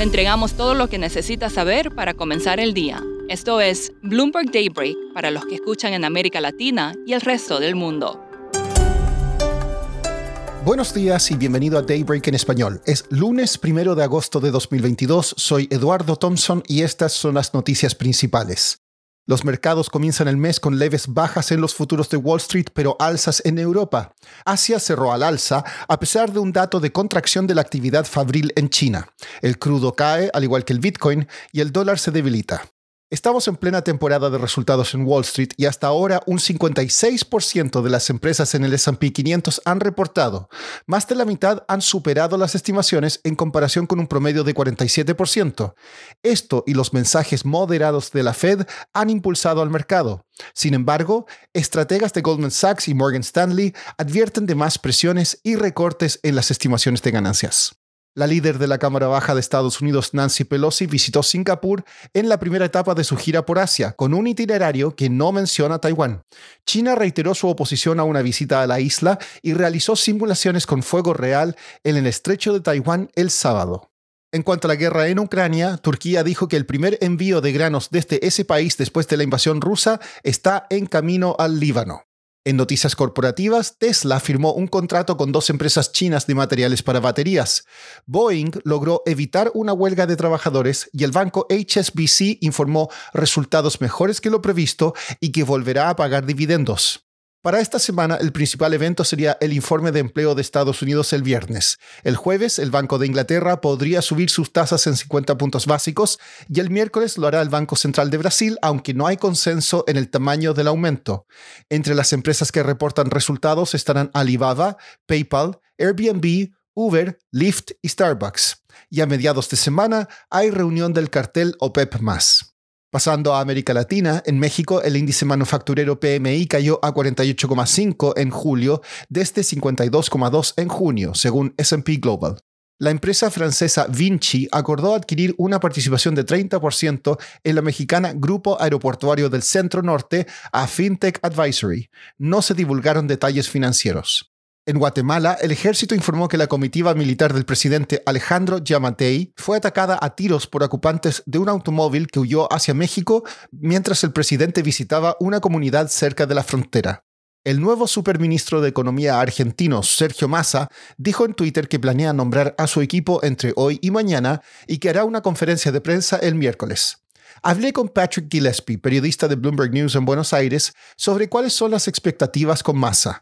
Le entregamos todo lo que necesita saber para comenzar el día. Esto es Bloomberg Daybreak para los que escuchan en América Latina y el resto del mundo. Buenos días y bienvenido a Daybreak en español. Es lunes primero de agosto de 2022. Soy Eduardo Thompson y estas son las noticias principales. Los mercados comienzan el mes con leves bajas en los futuros de Wall Street, pero alzas en Europa. Asia cerró al alza a pesar de un dato de contracción de la actividad fabril en China. El crudo cae, al igual que el Bitcoin, y el dólar se debilita. Estamos en plena temporada de resultados en Wall Street y hasta ahora un 56% de las empresas en el SP 500 han reportado. Más de la mitad han superado las estimaciones en comparación con un promedio de 47%. Esto y los mensajes moderados de la Fed han impulsado al mercado. Sin embargo, estrategas de Goldman Sachs y Morgan Stanley advierten de más presiones y recortes en las estimaciones de ganancias. La líder de la Cámara Baja de Estados Unidos, Nancy Pelosi, visitó Singapur en la primera etapa de su gira por Asia, con un itinerario que no menciona Taiwán. China reiteró su oposición a una visita a la isla y realizó simulaciones con fuego real en el estrecho de Taiwán el sábado. En cuanto a la guerra en Ucrania, Turquía dijo que el primer envío de granos desde ese país después de la invasión rusa está en camino al Líbano. En noticias corporativas, Tesla firmó un contrato con dos empresas chinas de materiales para baterías. Boeing logró evitar una huelga de trabajadores y el banco HSBC informó resultados mejores que lo previsto y que volverá a pagar dividendos. Para esta semana, el principal evento sería el informe de empleo de Estados Unidos el viernes. El jueves, el Banco de Inglaterra podría subir sus tasas en 50 puntos básicos y el miércoles lo hará el Banco Central de Brasil, aunque no hay consenso en el tamaño del aumento. Entre las empresas que reportan resultados estarán Alibaba, PayPal, Airbnb, Uber, Lyft y Starbucks. Y a mediados de semana hay reunión del cartel OPEP ⁇ Pasando a América Latina, en México el índice manufacturero PMI cayó a 48,5 en julio desde 52,2 en junio, según SP Global. La empresa francesa Vinci acordó adquirir una participación de 30% en la mexicana Grupo Aeroportuario del Centro Norte a FinTech Advisory. No se divulgaron detalles financieros. En Guatemala, el ejército informó que la comitiva militar del presidente Alejandro Yamatei fue atacada a tiros por ocupantes de un automóvil que huyó hacia México mientras el presidente visitaba una comunidad cerca de la frontera. El nuevo superministro de Economía argentino, Sergio Massa, dijo en Twitter que planea nombrar a su equipo entre hoy y mañana y que hará una conferencia de prensa el miércoles. Hablé con Patrick Gillespie, periodista de Bloomberg News en Buenos Aires, sobre cuáles son las expectativas con Massa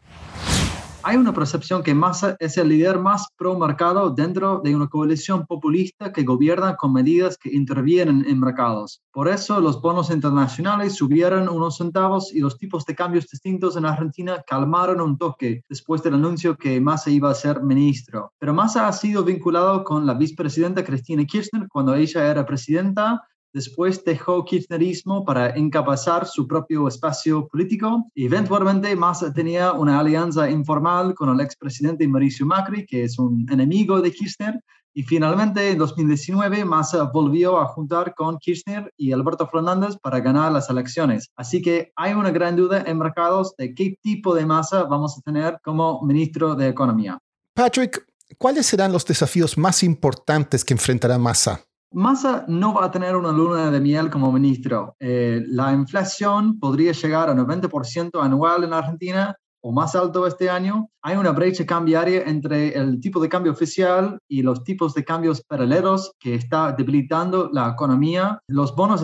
hay una percepción que Massa es el líder más pro-mercado dentro de una coalición populista que gobierna con medidas que intervienen en mercados. Por eso los bonos internacionales subieron unos centavos y los tipos de cambios distintos en Argentina calmaron un toque después del anuncio que Massa iba a ser ministro. Pero Massa ha sido vinculado con la vicepresidenta Cristina Kirchner cuando ella era presidenta Después dejó kirchnerismo para encapazar su propio espacio político eventualmente Massa tenía una alianza informal con el expresidente Mauricio Macri, que es un enemigo de Kirchner, y finalmente en 2019 Massa volvió a juntar con Kirchner y Alberto Fernández para ganar las elecciones. Así que hay una gran duda en mercados de qué tipo de Massa vamos a tener como ministro de Economía. Patrick, ¿cuáles serán los desafíos más importantes que enfrentará Massa? Massa no va a tener una luna de miel como ministro. Eh, la inflación podría llegar a 90% anual en Argentina o más alto este año. Hay una brecha cambiaria entre el tipo de cambio oficial y los tipos de cambios paralelos que está debilitando la economía. Los bonos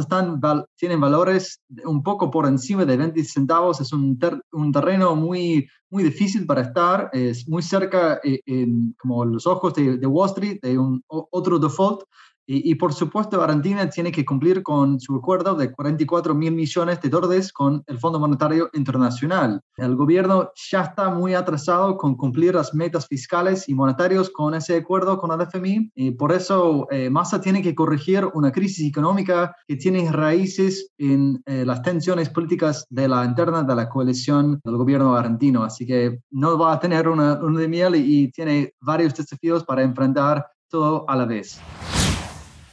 tienen valores un poco por encima de 20 centavos. Es un, un terreno muy, muy difícil para estar. Es muy cerca, eh, como los ojos de, de Wall Street, de un, otro default. Y, por supuesto, Argentina tiene que cumplir con su acuerdo de 44 mil millones de dólares con el Fondo Monetario Internacional. El gobierno ya está muy atrasado con cumplir las metas fiscales y monetarias con ese acuerdo con el FMI. Y por eso eh, Massa tiene que corregir una crisis económica que tiene raíces en eh, las tensiones políticas de la interna de la coalición del gobierno argentino. Así que no va a tener una, de miel y tiene varios desafíos para enfrentar todo a la vez.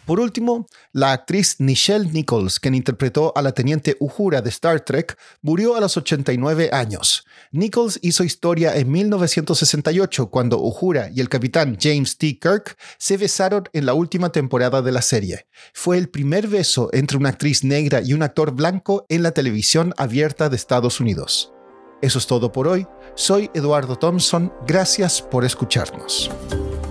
Por último, la actriz Nichelle Nichols, quien interpretó a la teniente Uhura de Star Trek, murió a los 89 años. Nichols hizo historia en 1968 cuando Uhura y el capitán James T. Kirk se besaron en la última temporada de la serie. Fue el primer beso entre una actriz negra y un actor blanco en la televisión abierta de Estados Unidos. Eso es todo por hoy. Soy Eduardo Thompson. Gracias por escucharnos.